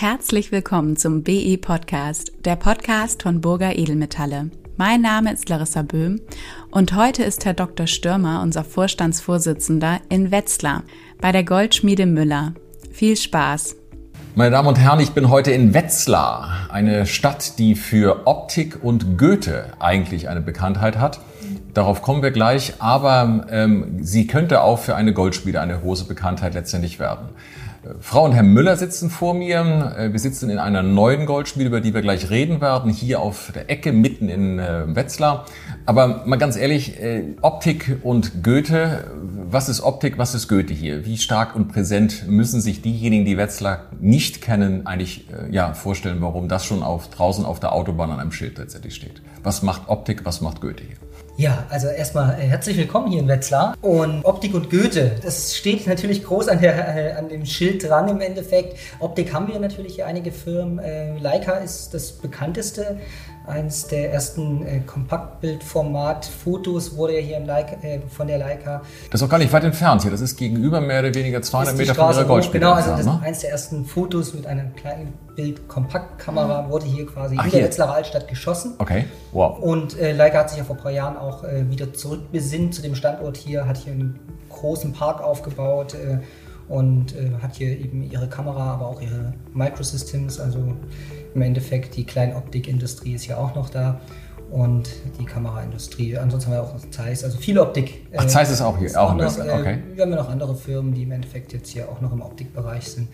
Herzlich willkommen zum BE Podcast, der Podcast von Burger Edelmetalle. Mein Name ist Larissa Böhm und heute ist Herr Dr. Stürmer, unser Vorstandsvorsitzender, in Wetzlar bei der Goldschmiede Müller. Viel Spaß! Meine Damen und Herren, ich bin heute in Wetzlar, eine Stadt, die für Optik und Goethe eigentlich eine Bekanntheit hat. Darauf kommen wir gleich, aber ähm, sie könnte auch für eine Goldschmiede eine große Bekanntheit letztendlich werden. Frau und Herr Müller sitzen vor mir. Äh, wir sitzen in einer neuen Goldschmiede, über die wir gleich reden werden, hier auf der Ecke mitten in äh, Wetzlar. Aber mal ganz ehrlich, äh, Optik und Goethe, was ist Optik, was ist Goethe hier? Wie stark und präsent müssen sich diejenigen, die Wetzlar nicht kennen, eigentlich ja, vorstellen, warum das schon auf, draußen auf der Autobahn an einem Schild tatsächlich steht? Was macht Optik, was macht Goethe hier? Ja, also erstmal äh, herzlich willkommen hier in Wetzlar. Und Optik und Goethe, das steht natürlich groß an, der, äh, an dem Schild dran im Endeffekt. Optik haben wir natürlich hier einige Firmen. Äh, Leica ist das bekannteste. Eines der ersten äh, Kompaktbildformat-Fotos wurde ja hier Leica, äh, von der Leica. Das ist auch gar nicht weit entfernt hier. Das ist gegenüber mehr oder weniger 200 Meter von ihrer Goldspiele. Genau, also das ne? ist eines der ersten Fotos mit einer kleinen Bild-Kompaktkamera wurde hier quasi Ach, in der Wetzlarer Altstadt geschossen. Okay, wow. Und äh, Leica hat sich ja vor ein paar Jahren auch äh, wieder zurückbesinnt zu dem Standort hier, hat hier einen großen Park aufgebaut äh, und äh, hat hier eben ihre Kamera, aber auch ihre Microsystems, also im Endeffekt die Kleinoptikindustrie ist ja auch noch da und die Kameraindustrie. Ansonsten haben wir auch noch Zeiss, also viel Optik. Ach, Zeiss ist auch hier, auch, auch noch, okay. Wir haben ja noch andere Firmen, die im Endeffekt jetzt hier auch noch im Optikbereich sind.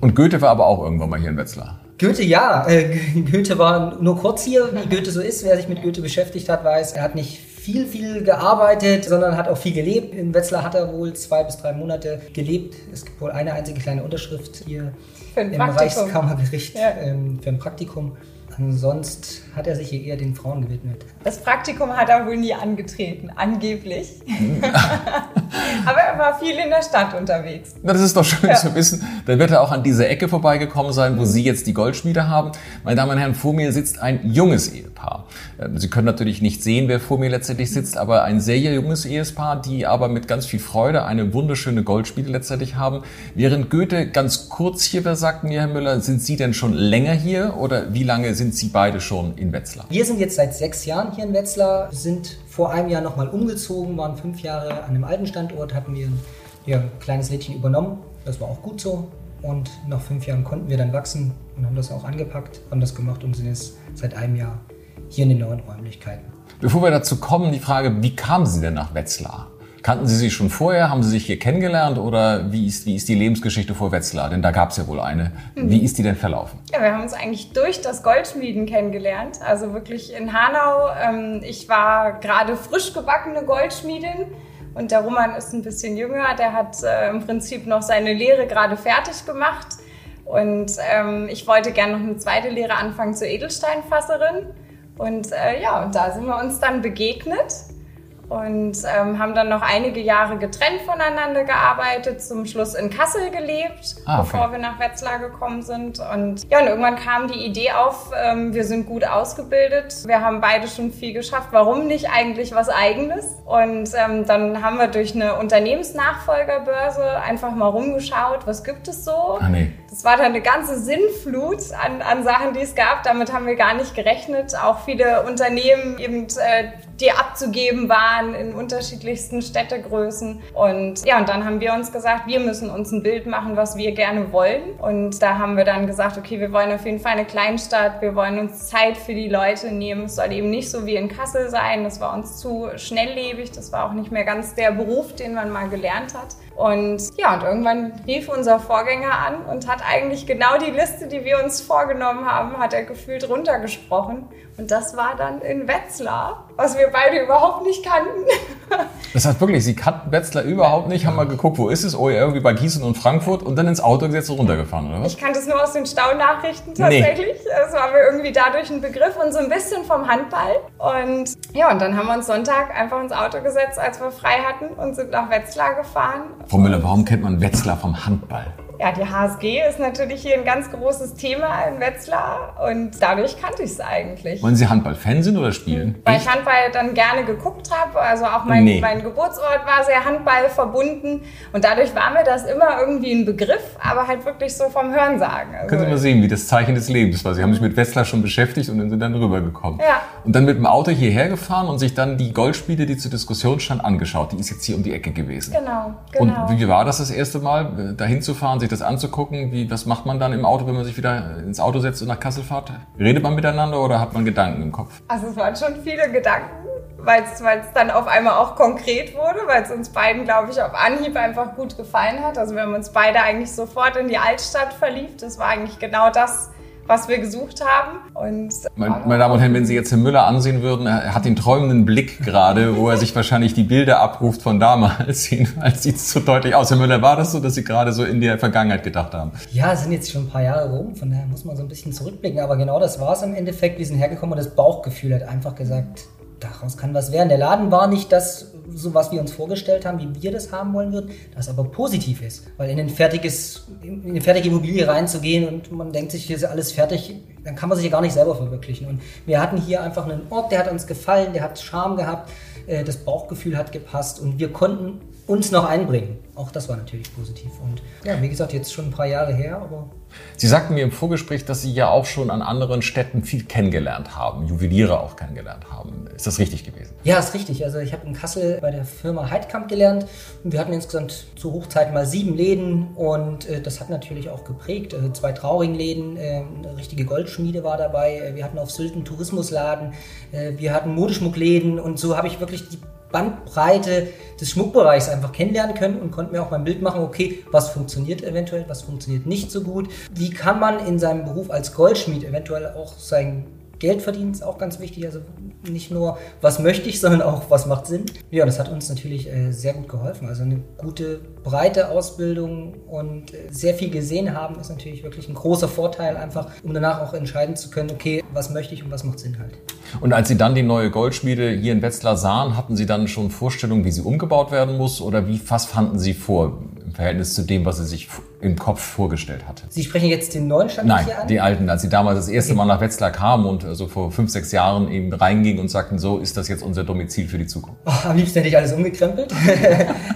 Und Goethe war aber auch irgendwann mal hier in Wetzlar. Goethe, ja. Äh, Goethe war nur kurz hier, wie Goethe so ist. Wer sich mit Goethe beschäftigt hat, weiß, er hat nicht viel, viel gearbeitet, sondern hat auch viel gelebt. In Wetzlar hat er wohl zwei bis drei Monate gelebt. Es gibt wohl eine einzige kleine Unterschrift hier im Praktikum. Reichskammergericht ja. ähm, für ein Praktikum. Ansonsten hat er sich hier eher den Frauen gewidmet. Das Praktikum hat er wohl nie angetreten, angeblich. Aber er war viel in der Stadt unterwegs. Na, das ist doch schön ja. zu wissen. Dann wird er auch an dieser Ecke vorbeigekommen sein, wo Sie jetzt die Goldschmiede haben. Meine Damen und Herren, vor mir sitzt ein junges Ehepaar. Ähm, Sie können natürlich nicht sehen, wer vor mir letztendlich sitzt, aber ein sehr junges Ehepaar, die aber mit ganz viel Freude eine wunderschöne Goldschmiede letztendlich haben. Während Goethe ganz kurz hier war, sagt mir Herr Müller, sind Sie denn schon länger hier oder wie lange sind Sie beide schon in Wetzlar? Wir sind jetzt seit sechs Jahren hier in Wetzlar, sind vor einem Jahr nochmal umgezogen, waren fünf Jahre an einem alten Standort, hatten wir ja, ein kleines Lädchen übernommen. Das war auch gut so. Und nach fünf Jahren konnten wir dann wachsen und haben das auch angepackt, haben das gemacht und sind jetzt seit einem Jahr hier in den neuen Räumlichkeiten. Bevor wir dazu kommen, die Frage, wie kamen Sie denn nach Wetzlar? Kannten Sie sich schon vorher? Haben Sie sich hier kennengelernt? Oder wie ist, wie ist die Lebensgeschichte vor Wetzlar? Denn da gab es ja wohl eine. Mhm. Wie ist die denn verlaufen? Ja, wir haben uns eigentlich durch das Goldschmieden kennengelernt. Also wirklich in Hanau. Ähm, ich war gerade frisch gebackene Goldschmiedin. Und der Roman ist ein bisschen jünger. Der hat äh, im Prinzip noch seine Lehre gerade fertig gemacht. Und ähm, ich wollte gerne noch eine zweite Lehre anfangen zur Edelsteinfasserin. Und äh, ja, und da sind wir uns dann begegnet und ähm, haben dann noch einige Jahre getrennt voneinander gearbeitet, zum Schluss in Kassel gelebt, ah, okay. bevor wir nach Wetzlar gekommen sind. Und ja, und irgendwann kam die Idee auf, ähm, wir sind gut ausgebildet, wir haben beide schon viel geschafft, warum nicht eigentlich was Eigenes? Und ähm, dann haben wir durch eine Unternehmensnachfolgerbörse einfach mal rumgeschaut, was gibt es so? Ah, nee. Das war dann eine ganze Sinnflut an, an Sachen, die es gab. Damit haben wir gar nicht gerechnet. Auch viele Unternehmen eben, äh, die abzugeben waren in unterschiedlichsten Städtegrößen. Und ja, und dann haben wir uns gesagt, wir müssen uns ein Bild machen, was wir gerne wollen. Und da haben wir dann gesagt, okay, wir wollen auf jeden Fall eine Kleinstadt. Wir wollen uns Zeit für die Leute nehmen. Es soll eben nicht so wie in Kassel sein. Das war uns zu schnelllebig. Das war auch nicht mehr ganz der Beruf, den man mal gelernt hat. Und ja, und irgendwann rief unser Vorgänger an und hat eigentlich genau die Liste, die wir uns vorgenommen haben, hat er gefühlt runtergesprochen. Und das war dann in Wetzlar, was wir beide überhaupt nicht kannten. Das heißt wirklich, Sie kannten Wetzlar überhaupt nicht, haben mal geguckt, wo ist es? Oh ja, irgendwie bei Gießen und Frankfurt und dann ins Auto gesetzt und runtergefahren, oder was? Ich kannte es nur aus den Staunachrichten tatsächlich. Nee. Es war mir irgendwie dadurch ein Begriff und so ein bisschen vom Handball. Und ja, und dann haben wir uns Sonntag einfach ins Auto gesetzt, als wir frei hatten und sind nach Wetzlar gefahren. Frau Müller, warum kennt man Wetzlar vom Handball? Ja, die HSG ist natürlich hier ein ganz großes Thema in Wetzlar und dadurch kannte ich es eigentlich. Wollen Sie Handball-Fan sind oder spielen? Weil ich Handball dann gerne geguckt habe. Also auch mein, Nee. mein Geburtsort war sehr Handball verbunden und dadurch war mir das immer irgendwie ein Begriff, aber halt wirklich so vom Hörensagen. Also, Können Sie mal sehen, wie das Zeichen des Lebens war. Sie haben sich mit Wetzlar schon beschäftigt und sind dann rübergekommen. Ja. Und dann mit dem Auto hierher gefahren und sich dann die Goldspiele, die zur Diskussion stand, angeschaut. Die ist jetzt hier um die Ecke gewesen. Genau, genau. Und wie war das das erste Mal, äh, dahin zu fahren, sich das anzugucken? Wie, was macht man dann im Auto, wenn man sich wieder ins Auto setzt und nach Kassel fährt? Redet man miteinander oder hat man Gedanken im Kopf? Also es waren schon viele Gedanken, weil es dann auf einmal auch konkret wurde, weil es uns beiden, glaube ich, auf Anhieb einfach gut gefallen hat. Also wir haben uns beide eigentlich sofort in die Altstadt verliebt. Das war eigentlich genau das, was wir gesucht haben. Und Meine, meine Damen und Herren, wenn Sie jetzt Herrn Müller ansehen würden, er hat den träumenden Blick gerade, wo er sich wahrscheinlich die Bilder abruft von damals. Jedenfalls sieht es so deutlich aus. Herr Müller, war das so, dass Sie gerade so in der Vergangenheit gedacht haben? Ja, es sind jetzt schon ein paar Jahre rum, von daher muss man so ein bisschen zurückblicken. Aber genau das war es im Endeffekt. Wir sind hergekommen und das Bauchgefühl hat einfach gesagt, daraus kann was werden. Der Laden war nicht das, so was wir uns vorgestellt haben, wie wir das haben wollen würden, das aber positiv ist. Weil in ein fertiges, in eine fertige Immobilie reinzugehen und man denkt sich, hier ist alles fertig, dann kann man sich ja gar nicht selber verwirklichen. Und wir hatten hier einfach einen Ort, der hat uns gefallen, der hat Charme gehabt, äh, das Bauchgefühl hat gepasst und wir konnten uns noch einbringen. Auch das war natürlich positiv. Und ja, wie gesagt, jetzt schon ein paar Jahre her, aber Sie sagten mir im Vorgespräch, dass Sie ja auch schon an anderen Städten viel kennengelernt haben, Juweliere auch kennengelernt haben. Ist das richtig gewesen? Ja, ist richtig. Also ich habe in Kassel bei der Firma Heidkamp gelernt und wir hatten insgesamt zur Hochzeit mal sieben Läden und äh, das hat natürlich auch geprägt. Also zwei Trauringläden, äh, eine richtige Goldschmiede war dabei. Wir hatten auf Sylt einen Tourismusladen, äh, wir hatten Modeschmuckläden und so habe ich wirklich die Bandbreite des Schmuckbereichs einfach kennenlernen können und konnte mir auch mein Bild machen, okay, was funktioniert eventuell, was funktioniert nicht so gut. Wie kann man in seinem Beruf als Goldschmied eventuell auch sein Geld verdienen ist auch ganz wichtig. Also nicht nur, was möchte ich, sondern auch, was macht Sinn. Ja, das hat uns natürlich äh, sehr gut geholfen. Also eine gute, breite Ausbildung und äh, sehr viel gesehen haben, ist natürlich wirklich ein großer Vorteil, einfach um danach auch entscheiden zu können, okay, was möchte ich und was macht Sinn halt. Und als Sie dann die neue Goldschmiede hier in Wetzlar sahen, hatten Sie dann schon Vorstellungen, wie sie umgebaut werden muss? Oder wie, was fanden Sie vor im Verhältnis zu dem, was Sie sich im Kopf vorgestellt hatte? Sie sprechen jetzt den neuen Standort Nein, hier an? die alten, als Sie damals das erste Okay. Mal nach Wetzlar kamen und so vor fünf, sechs Jahren eben reingingen und sagten, so ist das jetzt unser Domizil für die Zukunft. Oh, am liebsten hätte ich alles umgekrempelt.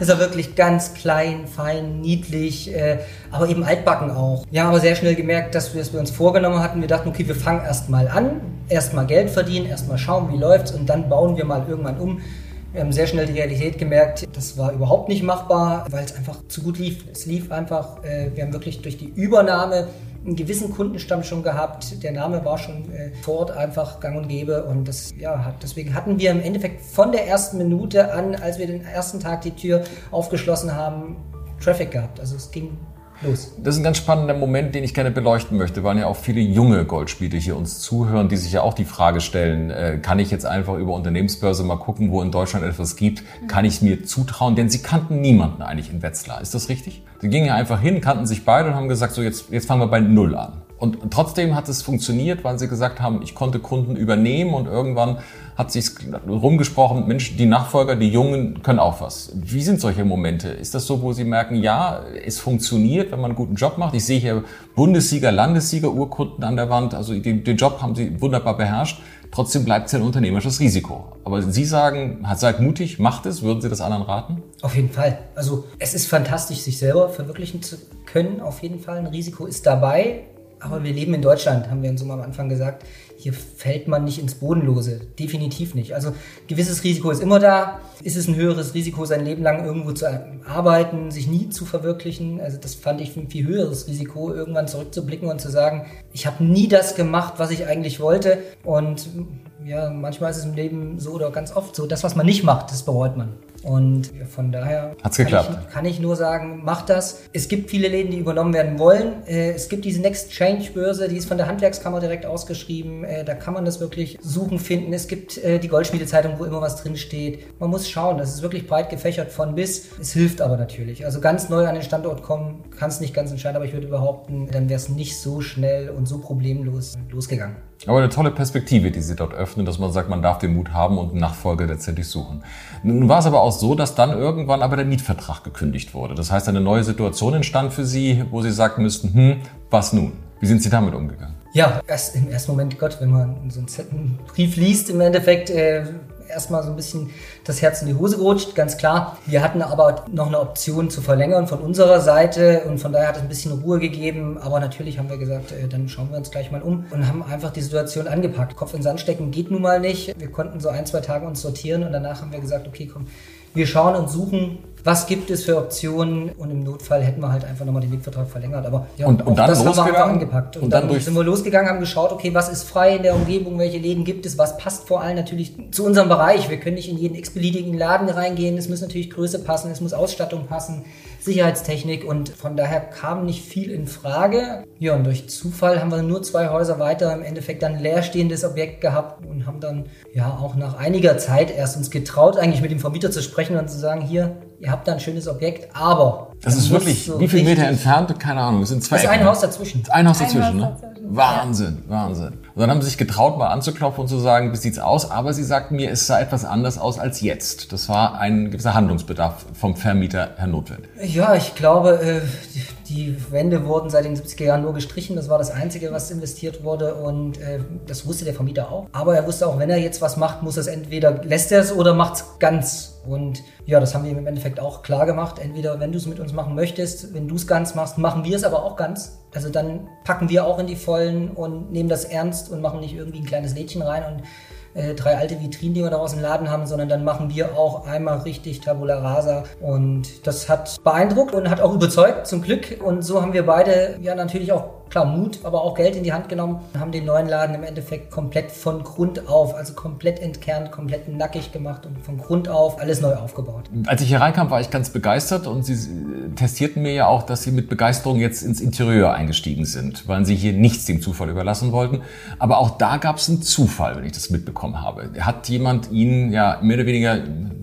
Es war wirklich ganz klein, fein, niedlich, äh, aber eben altbacken auch. Wir haben aber sehr schnell gemerkt, dass wir es uns vorgenommen hatten. Wir dachten, okay, wir fangen erstmal an, erstmal Geld verdienen, erstmal schauen, wie läuft's und dann bauen wir mal irgendwann um. Wir haben sehr schnell die Realität gemerkt, das war überhaupt nicht machbar, weil es einfach zu gut lief. Es lief einfach, äh, wir haben wirklich durch die Übernahme einen gewissen Kundenstamm schon gehabt. Der Name war schon äh, vor Ort einfach gang und gäbe. Und das, ja, deswegen hatten wir im Endeffekt von der ersten Minute an, als wir den ersten Tag die Tür aufgeschlossen haben, Traffic gehabt. Also es ging los. Das ist ein ganz spannender Moment, den ich gerne beleuchten möchte, weil ja auch viele junge Goldspiele hier uns zuhören, die sich ja auch die Frage stellen, äh, kann ich jetzt einfach über Unternehmensbörse mal gucken, wo in Deutschland etwas gibt, kann ich mir zutrauen? Denn sie kannten niemanden eigentlich in Wetzlar, ist das richtig? Sie gingen ja einfach hin, kannten sich beide und haben gesagt, so jetzt, jetzt fangen wir bei Null an. Und trotzdem hat es funktioniert, weil sie gesagt haben, ich konnte Kunden übernehmen und irgendwann hat sich rumgesprochen, Mensch, die Nachfolger, die Jungen können auch was. Wie sind solche Momente? Ist das so, wo Sie merken, ja, es funktioniert, wenn man einen guten Job macht? Ich sehe hier Bundessieger, Landessieger, Urkunden an der Wand. Also den, den Job haben Sie wunderbar beherrscht. Trotzdem bleibt es ein unternehmerisches Risiko. Aber Sie sagen, seid mutig, macht es. Würden Sie das anderen raten? Auf jeden Fall. Also es ist fantastisch, sich selber verwirklichen zu können. Auf jeden Fall. Ein Risiko ist dabei. Aber wir leben in Deutschland, haben wir uns mal am Anfang gesagt. Hier fällt man nicht ins Bodenlose. Definitiv nicht. Also gewisses Risiko ist immer da. Ist es ein höheres Risiko, sein Leben lang irgendwo zu arbeiten, sich nie zu verwirklichen? Also das fand ich ein viel höheres Risiko, irgendwann zurückzublicken und zu sagen, ich habe nie das gemacht, was ich eigentlich wollte. Und ja, manchmal ist es im Leben so oder ganz oft so, das, was man nicht macht, das bereut man. Und von daher Hat's kann geklappt? Ich, kann ich nur sagen, macht das. Es gibt viele Läden, die übernommen werden wollen. Äh, Es gibt diese Next Change Börse, die ist von der Handwerkskammer direkt ausgeschrieben. Äh, da kann man das wirklich suchen, finden. Es gibt äh, die Goldschmiedezeitung, wo immer was drin steht. Man muss schauen, das ist wirklich breit gefächert von bis. Es hilft aber natürlich. Also ganz neu an den Standort kommen, kann es nicht ganz entscheiden, aber ich würde behaupten, dann wäre es nicht so schnell und so problemlos losgegangen. Aber eine tolle Perspektive, die Sie dort öffnen, dass man sagt, man darf den Mut haben und einen Nachfolger letztendlich suchen. Nun war es aber auch so, dass dann irgendwann aber der Mietvertrag gekündigt wurde. Das heißt, eine neue Situation entstand für Sie, wo Sie sagen müssten, hm, was nun? Wie sind Sie damit umgegangen? Ja, erst im ersten Moment, Gott, wenn man so einen Brief liest, im Endeffekt äh, erstmal so ein bisschen das Herz in die Hose gerutscht, ganz klar. Wir hatten aber noch eine Option zu verlängern von unserer Seite und von daher hat es ein bisschen Ruhe gegeben. Aber natürlich haben wir gesagt, äh, dann schauen wir uns gleich mal um und haben einfach die Situation angepackt. Kopf in Sand stecken geht nun mal nicht. Wir konnten so ein, zwei Tage uns sortieren und danach haben wir gesagt, okay, komm, wir schauen und suchen was gibt es für Optionen und im Notfall hätten wir halt einfach nochmal den Mietvertrag verlängert. Aber ja, und, und dann das haben wir angepackt. Und, und dann, dann sind wir losgegangen, haben geschaut, okay, was ist frei in der Umgebung, welche Läden gibt es, was passt vor allem natürlich zu unserem Bereich. Wir können nicht in jeden x-beliebigen Laden reingehen, es muss natürlich Größe passen, es muss Ausstattung passen, Sicherheitstechnik und von daher kam nicht viel in Frage. Ja, und durch Zufall haben wir nur zwei Häuser weiter im Endeffekt dann leerstehendes Objekt gehabt und haben dann ja auch nach einiger Zeit erst uns getraut, eigentlich mit dem Vermieter zu sprechen und zu sagen, hier, ihr habt da ein schönes Objekt, aber. Das ist wirklich, so wie viele Meter entfernt? Keine Ahnung, es sind zwei. Das ist ein Haus dazwischen. Ein Haus dazwischen, ein Haus dazwischen ne? Wahnsinn, ja. Wahnsinn. Und dann haben sie sich getraut, mal anzuklopfen und zu sagen, wie sieht's aus? Aber sie sagten mir, es sah etwas anders aus als jetzt. Das war ein gewisser Handlungsbedarf vom Vermieter her notwendig. Ja, ich glaube, äh, die Wände wurden seit den 70er Jahren nur gestrichen. Das war das Einzige, was investiert wurde. Und äh, das wusste der Vermieter auch. Aber er wusste auch, wenn er jetzt was macht, muss es entweder lässt er es oder macht es ganz. Und ja, das haben wir ihm im Endeffekt auch klar gemacht. Entweder, wenn du es mit uns machen möchtest, wenn du es ganz machst, machen wir es aber auch ganz. Also dann packen wir auch in die Vollen und nehmen das ernst und machen nicht irgendwie ein kleines Lädchen rein und äh, drei alte Vitrinen, die wir daraus im Laden haben, sondern dann machen wir auch einmal richtig Tabula Rasa. Und das hat beeindruckt und hat auch überzeugt, zum Glück. Und so haben wir beide ja natürlich auch klar Mut, aber auch Geld in die Hand genommen und haben den neuen Laden im Endeffekt komplett von Grund auf, also komplett entkernt, komplett nackig gemacht und von Grund auf alles neu aufgebaut. Als ich hier reinkam, war ich ganz begeistert und Sie testierten mir ja auch, dass Sie mit Begeisterung jetzt ins Interieur eingestiegen sind, weil Sie hier nichts dem Zufall überlassen wollten. Aber auch da gab es einen Zufall, wenn ich das mitbekommen habe. Hat jemand Ihnen ja mehr oder weniger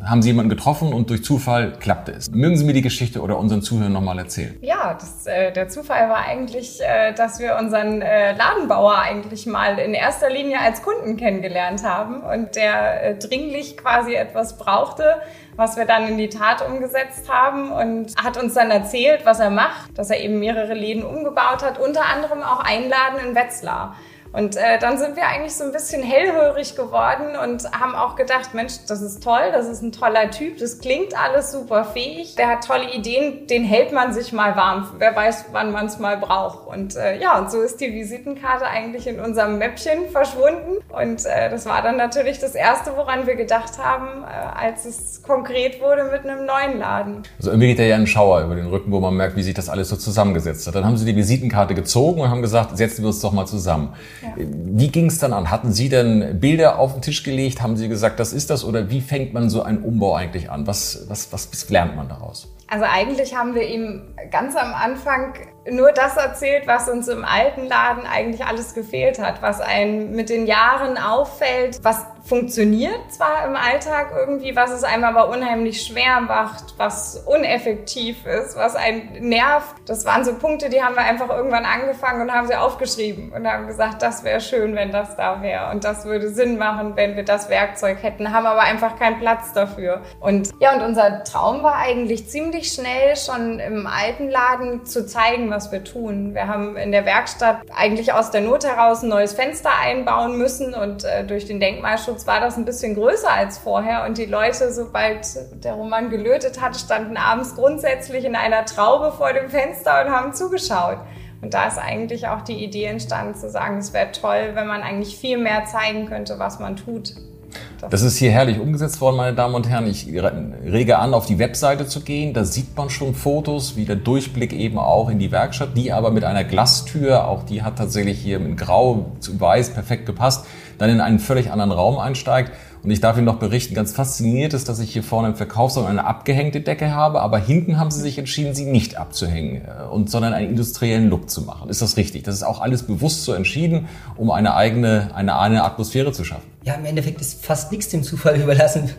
haben Sie jemanden getroffen und durch Zufall klappte es. Mögen Sie mir die Geschichte oder unseren Zuhörern nochmal erzählen? Ja, das, äh, der Zufall war eigentlich, äh, dass wir unseren äh, Ladenbauer eigentlich mal in erster Linie als Kunden kennengelernt haben und der äh, dringlich quasi etwas brauchte, was wir dann in die Tat umgesetzt haben und hat uns dann erzählt, was er macht, dass er eben mehrere Läden umgebaut hat, unter anderem auch einen Laden in Wetzlar. Und äh, dann sind wir eigentlich so ein bisschen hellhörig geworden und haben auch gedacht, Mensch, das ist toll, das ist ein toller Typ, das klingt alles super fähig, der hat tolle Ideen, den hält man sich mal warm. Wer weiß, wann man es mal braucht. Und äh, ja, und so ist die Visitenkarte eigentlich in unserem Mäppchen verschwunden. Und äh, das war dann natürlich das Erste, woran wir gedacht haben, äh, als es konkret wurde mit einem neuen Laden. Also irgendwie geht da ja ein Schauer über den Rücken, wo man merkt, wie sich das alles so zusammengesetzt hat. Dann haben sie die Visitenkarte gezogen und haben gesagt, setzen wir uns doch mal zusammen. Ja. Wie ging es dann an? Hatten Sie denn Bilder auf den Tisch gelegt? Haben Sie gesagt, das ist das? Oder wie fängt man so einen Umbau eigentlich an? Was, was, was lernt man daraus? Also eigentlich haben wir ihm ganz am Anfang nur das erzählt, was uns im alten Laden eigentlich alles gefehlt hat, was einen mit den Jahren auffällt, was funktioniert zwar im Alltag irgendwie, was es einem aber unheimlich schwer macht, was uneffektiv ist, was einen nervt. Das waren so Punkte, die haben wir einfach irgendwann angefangen und haben sie aufgeschrieben und haben gesagt, das wäre schön, wenn das da wäre und das würde Sinn machen, wenn wir das Werkzeug hätten, haben aber einfach keinen Platz dafür. Und ja, und unser Traum war eigentlich ziemlich schnell schon im alten Laden zu zeigen, was wir tun. Wir haben in der Werkstatt eigentlich aus der Not heraus ein neues Fenster einbauen müssen und äh, durch den Denkmalschutz war das ein bisschen größer als vorher und die Leute, sobald der Roman gelötet hat, standen abends grundsätzlich in einer Traube vor dem Fenster und haben zugeschaut. Und da ist eigentlich auch die Idee entstanden zu sagen, es wäre toll, wenn man eigentlich viel mehr zeigen könnte, was man tut. Das ist hier herrlich umgesetzt worden, meine Damen und Herren. Ich rege an, auf die Webseite zu gehen. Da sieht man schon Fotos, wie der Durchblick eben auch in die Werkstatt, die aber mit einer Glastür, auch die hat tatsächlich hier in Grau zu Weiß perfekt gepasst, dann in einen völlig anderen Raum einsteigt. Und ich darf Ihnen noch berichten, ganz fasziniert ist, dass ich hier vorne im Verkaufsraum eine abgehängte Decke habe, aber hinten haben Sie sich entschieden, sie nicht abzuhängen, äh, und, sondern einen industriellen Look zu machen. Ist das richtig? Das ist auch alles bewusst so entschieden, um eine eigene, eine, eine Atmosphäre zu schaffen. Ja, im Endeffekt ist fast nichts dem Zufall überlassen.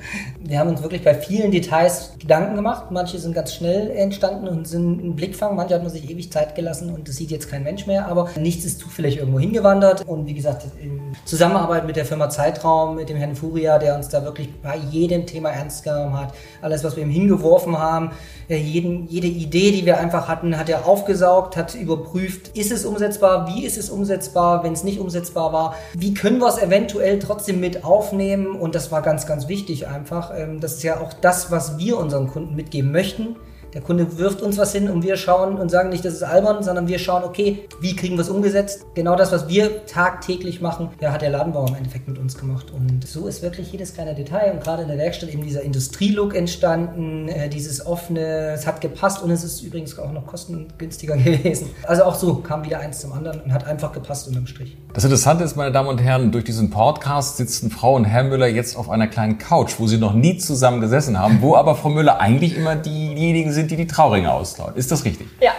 Wir haben uns wirklich bei vielen Details Gedanken gemacht. Manche sind ganz schnell entstanden und sind ein Blickfang. Manche hat man sich ewig Zeit gelassen und das sieht jetzt kein Mensch mehr. Aber nichts ist zufällig irgendwo hingewandert. Und wie gesagt, in Zusammenarbeit mit der Firma Zeitraum, mit dem Herrn Furia, der uns da wirklich bei jedem Thema ernst genommen hat. Alles, was wir ihm hingeworfen haben, jeden, jede Idee, die wir einfach hatten, hat er aufgesaugt, hat überprüft, ist es umsetzbar, wie ist es umsetzbar, wenn es nicht umsetzbar war, wie können wir es eventuell trotzdem mit aufnehmen und das war ganz, ganz wichtig einfach. Ähm, das ist ja auch das, was wir unseren Kunden mitgeben möchten der Kunde wirft uns was hin und wir schauen und sagen nicht, das ist albern, sondern wir schauen, okay, wie kriegen wir es umgesetzt? Genau das, was wir tagtäglich machen, ja, hat der Ladenbauer im Endeffekt mit uns gemacht. Und so ist wirklich jedes kleine Detail und gerade in der Werkstatt eben dieser Industrielook entstanden, äh, dieses offene, es hat gepasst und es ist übrigens auch noch kostengünstiger gewesen. Also auch so kam wieder eins zum anderen und hat einfach gepasst unterm Strich. Das Interessante ist, meine Damen und Herren, durch diesen Podcast sitzen Frau und Herr Müller jetzt auf einer kleinen Couch, wo sie noch nie zusammen gesessen haben, wo aber Frau Müller eigentlich immer diejenigen sind, die die Trauringe auslauen. Ist das richtig? Ja.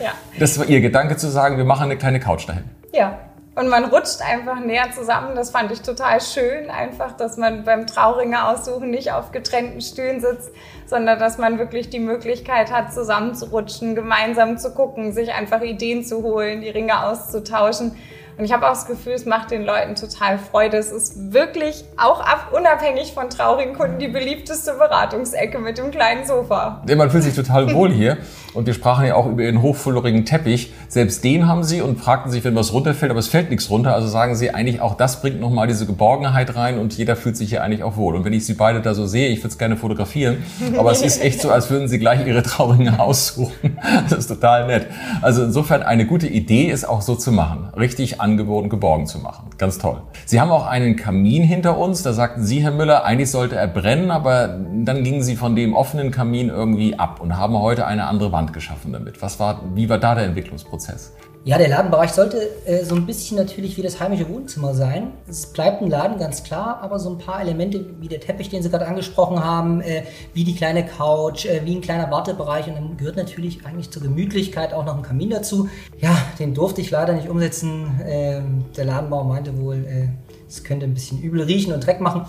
ja. Das war Ihr Gedanke zu sagen, wir machen eine kleine Couch dahin. Ja. Und man rutscht einfach näher zusammen. Das fand ich total schön, einfach, dass man beim Trauringe aussuchen nicht auf getrennten Stühlen sitzt, sondern dass man wirklich die Möglichkeit hat, zusammenzurutschen, gemeinsam zu gucken, sich einfach Ideen zu holen, die Ringe auszutauschen. Und ich habe auch das Gefühl, es macht den Leuten total Freude. Es ist wirklich auch ab, unabhängig von traurigen Kunden die beliebteste Beratungsecke mit dem kleinen Sofa. Man fühlt sich total wohl hier. Und wir sprachen ja auch über ihren hochflorigen Teppich. Selbst den haben sie und fragten sich, wenn was runterfällt, aber es fällt nichts runter. Also sagen sie eigentlich, auch das bringt nochmal diese Geborgenheit rein und jeder fühlt sich hier eigentlich auch wohl. Und wenn ich sie beide da so sehe, ich würde es gerne fotografieren, aber es ist echt so, als würden sie gleich ihre Trauringe aussuchen. Das ist total nett. Also insofern eine gute Idee ist auch so zu machen. Richtig angeboten, geborgen zu machen. Ganz toll. Sie haben auch einen Kamin hinter uns. Da sagten Sie, Herr Müller, eigentlich sollte er brennen, aber dann gingen Sie von dem offenen Kamin irgendwie ab und haben heute eine andere Wand geschaffen damit. Was war, wie war da der Entwicklungsprozess? Ja, der Ladenbereich sollte äh, so ein bisschen natürlich wie das heimische Wohnzimmer sein. Es bleibt ein Laden, ganz klar, aber so ein paar Elemente wie der Teppich, den Sie gerade angesprochen haben, äh, wie die kleine Couch, äh, wie ein kleiner Wartebereich und dann gehört natürlich eigentlich zur Gemütlichkeit auch noch ein Kamin dazu. Ja, den durfte ich leider nicht umsetzen. Ähm, der Ladenbauer meinte wohl, äh, es könnte ein bisschen übel riechen und Dreck machen.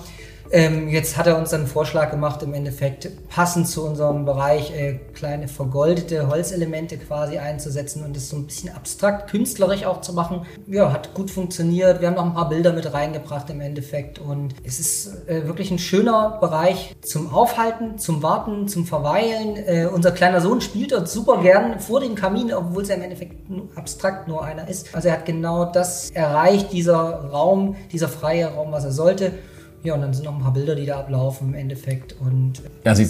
Ähm, jetzt hat er uns dann einen Vorschlag gemacht, im Endeffekt passend zu unserem Bereich äh, kleine vergoldete Holzelemente quasi einzusetzen und das so ein bisschen abstrakt, künstlerisch auch zu machen. Ja, hat gut funktioniert. Wir haben noch ein paar Bilder mit reingebracht im Endeffekt und es ist äh, wirklich ein schöner Bereich zum Aufhalten, zum Warten, zum Verweilen. Äh, unser kleiner Sohn spielt dort super gern vor dem Kamin, obwohl es ja im Endeffekt abstrakt nur einer ist. Also er hat genau das erreicht, dieser Raum, dieser freie Raum, was er sollte. Ja, und dann sind noch ein paar Bilder, die da ablaufen im Endeffekt. Und ja, sieht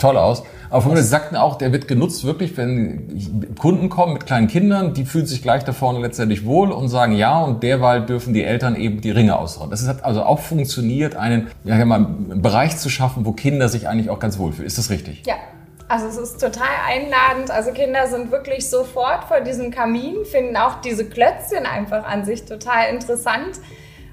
toll aus. Aber von mir sagten auch, der wird genutzt wirklich, wenn Kunden kommen mit kleinen Kindern, die fühlen sich gleich da vorne letztendlich wohl und sagen ja und derweil dürfen die Eltern eben die Ringe ausrollen. Das hat also auch funktioniert, einen, ja, mal, einen Bereich zu schaffen, wo Kinder sich eigentlich auch ganz wohlfühlen. Ist das richtig? Ja. Also es ist total einladend. Also Kinder sind wirklich sofort vor diesem Kamin, finden auch diese Klötzchen einfach an sich total interessant.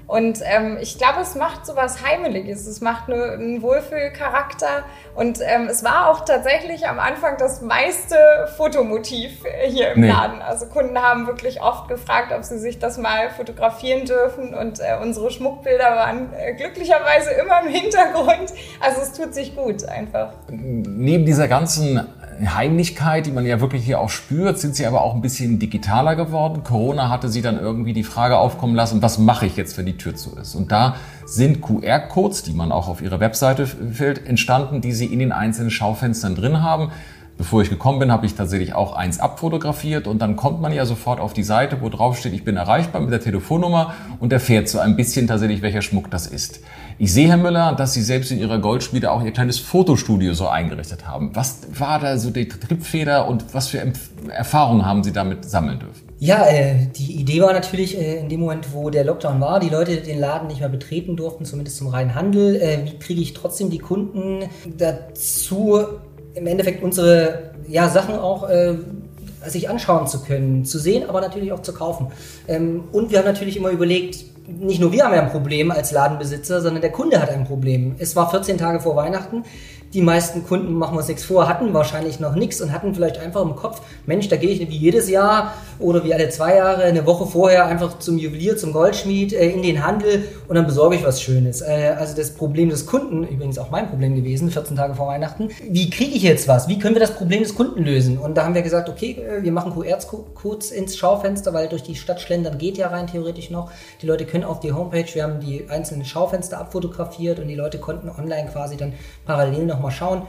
Und ähm, ich glaube, es macht so was Heimeliges. Es macht nur einen Wohlfühlcharakter. Und ähm, es war auch tatsächlich am Anfang das meiste Fotomotiv hier im nee. Laden. Also Kunden haben wirklich oft gefragt, ob sie sich das mal fotografieren dürfen. Und äh, unsere Schmuckbilder waren äh, glücklicherweise immer im Hintergrund. Also es tut sich gut einfach. Neben dieser ganzen Heimlichkeit, die man ja wirklich hier auch spürt, sind sie aber auch ein bisschen digitaler geworden. Corona hatte sie dann irgendwie die Frage aufkommen lassen, was mache ich jetzt, wenn die Tür zu ist? Und da sind QR-Codes, die man auch auf ihrer Webseite fällt, entstanden, die sie in den einzelnen Schaufenstern drin haben. Bevor ich gekommen bin, habe ich tatsächlich auch eins abfotografiert und dann kommt man ja sofort auf die Seite, wo drauf steht, ich bin erreichbar mit der Telefonnummer und erfährt so ein bisschen tatsächlich, welcher Schmuck das ist. Ich sehe, Herr Müller, dass Sie selbst in Ihrer Goldschmiede auch Ihr kleines Fotostudio so eingerichtet haben. Was war da so die Triebfeder und was für Erfahrungen haben Sie damit sammeln dürfen? Ja, äh, die Idee war natürlich äh, in dem Moment, wo der Lockdown war, die Leute den Laden nicht mehr betreten durften, zumindest zum reinen Handel. Äh, wie kriege ich trotzdem die Kunden dazu, im Endeffekt unsere ja, Sachen auch sich anschauen zu können, zu sehen, aber natürlich auch zu kaufen. Ähm, und wir haben natürlich immer überlegt, nicht nur wir haben ja ein Problem als Ladenbesitzer, sondern der Kunde hat ein Problem. Es war 14 Tage vor Weihnachten die meisten Kunden, machen wir uns nichts vor, hatten wahrscheinlich noch nichts und hatten vielleicht einfach im Kopf, Mensch, da gehe ich wie jedes Jahr oder wie alle zwei Jahre, eine Woche vorher einfach zum Juwelier, zum Goldschmied, äh, in den Handel und dann besorge ich was Schönes. Äh, also das Problem des Kunden, übrigens auch mein Problem gewesen, 14 Tage vor Weihnachten, wie kriege ich jetzt was? Wie können wir das Problem des Kunden lösen? Und da haben wir gesagt, okay, äh, wir machen QR-Codes ins Schaufenster, weil durch die Stadt schlendern geht ja rein theoretisch noch. Die Leute können auf die Homepage, wir haben die einzelnen Schaufenster abfotografiert und die Leute konnten online quasi dann parallel noch mal schauen.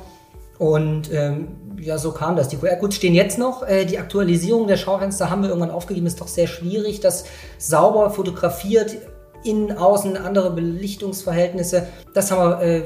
Und ähm, ja, so kam das. Die QR-Codes stehen jetzt noch. Äh, die Aktualisierung der Schaufenster haben wir irgendwann aufgegeben. Ist doch sehr schwierig, das sauber fotografiert, innen, außen, andere Belichtungsverhältnisse. Das haben wir äh,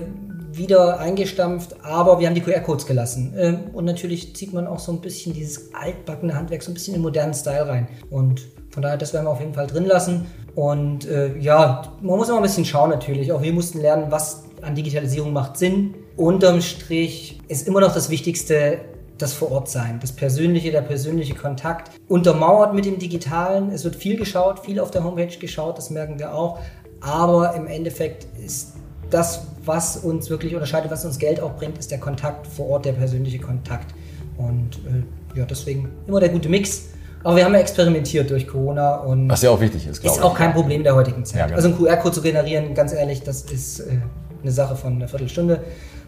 wieder eingestampft, aber wir haben die QR-Codes gelassen. Ähm, und natürlich zieht man auch so ein bisschen dieses altbackene Handwerk so ein bisschen in den modernen Style rein. Und von daher, das werden wir auf jeden Fall drin lassen. Und äh, ja, man muss immer ein bisschen schauen natürlich. Auch wir mussten lernen, was an Digitalisierung macht Sinn, unterm Strich ist immer noch das Wichtigste das Vorortsein, das Persönliche, der persönliche Kontakt. Untermauert mit dem Digitalen. Es wird viel geschaut, viel auf der Homepage geschaut, das merken wir auch. Aber im Endeffekt ist das, was uns wirklich unterscheidet, was uns Geld auch bringt, ist der Kontakt vor Ort, der persönliche Kontakt. Und äh, ja, deswegen immer der gute Mix. Aber wir haben ja experimentiert durch Corona und. Was ja auch wichtig ist, glaube ich. Ist auch kein Problem der heutigen Zeit. Ja, genau. Also einen QR-Code zu generieren, ganz ehrlich, das ist äh, eine Sache von einer Viertelstunde.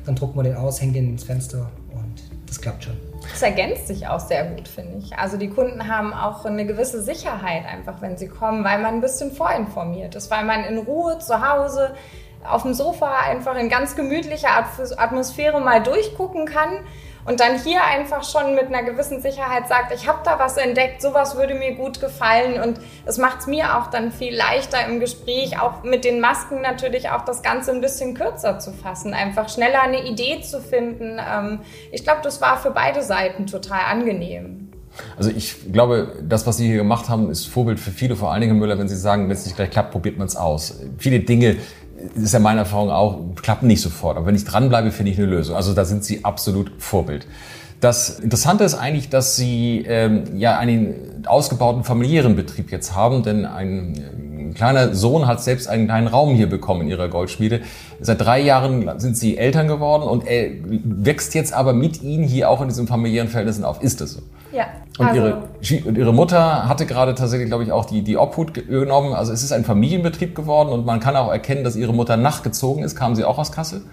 Dann drucken wir den aus, hängen den ins Fenster und das klappt schon. Das ergänzt sich auch sehr gut, finde ich. Also die Kunden haben auch eine gewisse Sicherheit einfach, wenn sie kommen, weil man ein bisschen vorinformiert ist, weil man in Ruhe zu Hause auf dem Sofa einfach in ganz gemütlicher Atmosphäre mal durchgucken kann und dann hier einfach schon mit einer gewissen Sicherheit sagt, ich habe da was entdeckt, sowas würde mir gut gefallen und es macht es mir auch dann viel leichter im Gespräch, auch mit den Masken natürlich auch das Ganze ein bisschen kürzer zu fassen, einfach schneller eine Idee zu finden. Ähm, ich glaube, das war für beide Seiten total angenehm. Also ich glaube, das, was Sie hier gemacht haben, ist Vorbild für viele, vor allen Dingen Müller, wenn Sie sagen, wenn es nicht gleich klappt, probiert man es aus. Viele Dinge ist ja meine Erfahrung auch, klappen nicht sofort. Aber wenn ich dranbleibe, finde ich eine Lösung. Also da sind Sie absolut Vorbild. Das Interessante ist eigentlich, dass Sie ähm, ja einen ausgebauten familiären Betrieb jetzt haben, denn ein, ein kleiner Sohn hat selbst einen kleinen Raum hier bekommen in Ihrer Goldschmiede. Seit drei Jahren sind Sie Eltern geworden und er wächst jetzt aber mit Ihnen hier auch in diesen familiären Verhältnissen auf. Ist das so? Ja. Und, also, ihre, und ihre Mutter hatte gerade tatsächlich, glaube ich, auch die, die Obhut genommen. Also es ist ein Familienbetrieb geworden und man kann auch erkennen, dass ihre Mutter nachgezogen ist. Kamen Sie auch aus Kassel?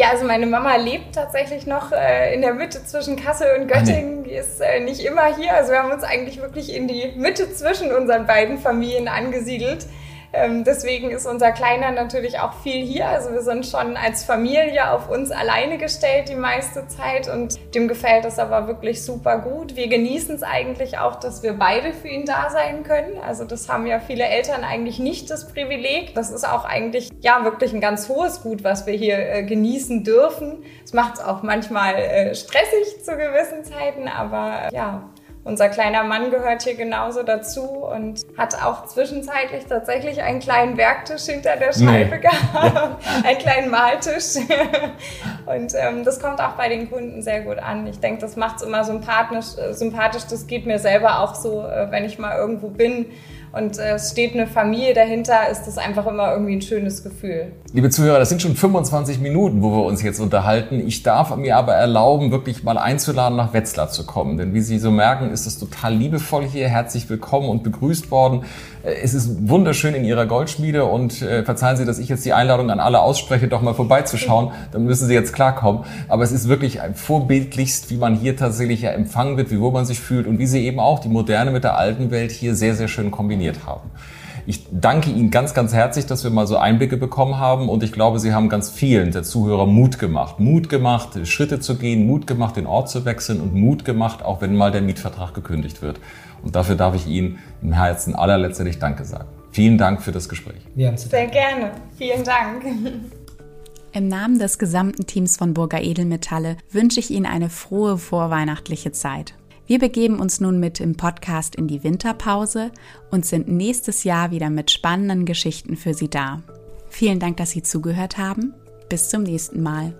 Ja, also meine Mama lebt tatsächlich noch äh, in der Mitte zwischen Kassel und Göttingen. Ah, nee. Die ist äh, nicht immer hier. Also wir haben uns eigentlich wirklich in die Mitte zwischen unseren beiden Familien angesiedelt. Ähm, deswegen ist unser Kleiner natürlich auch viel hier. Also wir sind schon als Familie auf uns alleine gestellt die meiste Zeit und dem gefällt es aber wirklich super gut. Wir genießen es eigentlich auch, dass wir beide für ihn da sein können. Also das haben ja viele Eltern eigentlich nicht das Privileg. Das ist auch eigentlich ja wirklich ein ganz hohes Gut, was wir hier äh, genießen dürfen. Es macht es auch manchmal äh, stressig zu gewissen Zeiten, aber äh, ja, unser kleiner Mann gehört hier genauso dazu und hat auch zwischenzeitlich tatsächlich einen kleinen Werktisch hinter der Scheibe nee. gehabt, einen kleinen Maltisch. und ähm, das kommt auch bei den Kunden sehr gut an. Ich denke, das macht es immer sympathisch, äh, sympathisch. Das geht mir selber auch so, äh, wenn ich mal irgendwo bin und äh, es steht eine Familie dahinter, ist das einfach immer irgendwie ein schönes Gefühl. Liebe Zuhörer, das sind schon 25 Minuten, wo wir uns jetzt unterhalten. Ich darf mir aber erlauben, wirklich mal einzuladen, nach Wetzlar zu kommen. Denn wie Sie so merken, ist es total liebevoll hier. Herzlich willkommen und begrüßt worden. Äh, es ist wunderschön in Ihrer Goldschmiede und äh, verzeihen Sie, dass ich jetzt die Einladung an alle ausspreche, doch mal vorbeizuschauen. Dann müssen Sie jetzt klarkommen. Aber es ist wirklich vorbildlichst, wie man hier tatsächlich ja empfangen wird, wie wohl man sich fühlt und wie Sie eben auch die Moderne mit der alten Welt hier sehr, sehr schön kombiniert haben. Ich danke Ihnen ganz, ganz herzlich, dass wir mal so Einblicke bekommen haben und ich glaube, Sie haben ganz vielen der Zuhörer Mut gemacht. Mut gemacht, Schritte zu gehen, Mut gemacht, den Ort zu wechseln und Mut gemacht, auch wenn mal der Mietvertrag gekündigt wird. Und dafür darf ich Ihnen im Herzen allerletztendlich Danke sagen. Vielen Dank für das Gespräch. Sehr gerne. Vielen Dank. Im Namen des gesamten Teams von Burger Edelmetalle wünsche ich Ihnen eine frohe vorweihnachtliche Zeit. Wir begeben uns nun mit im Podcast in die Winterpause und sind nächstes Jahr wieder mit spannenden Geschichten für Sie da. Vielen Dank, dass Sie zugehört haben. Bis zum nächsten Mal.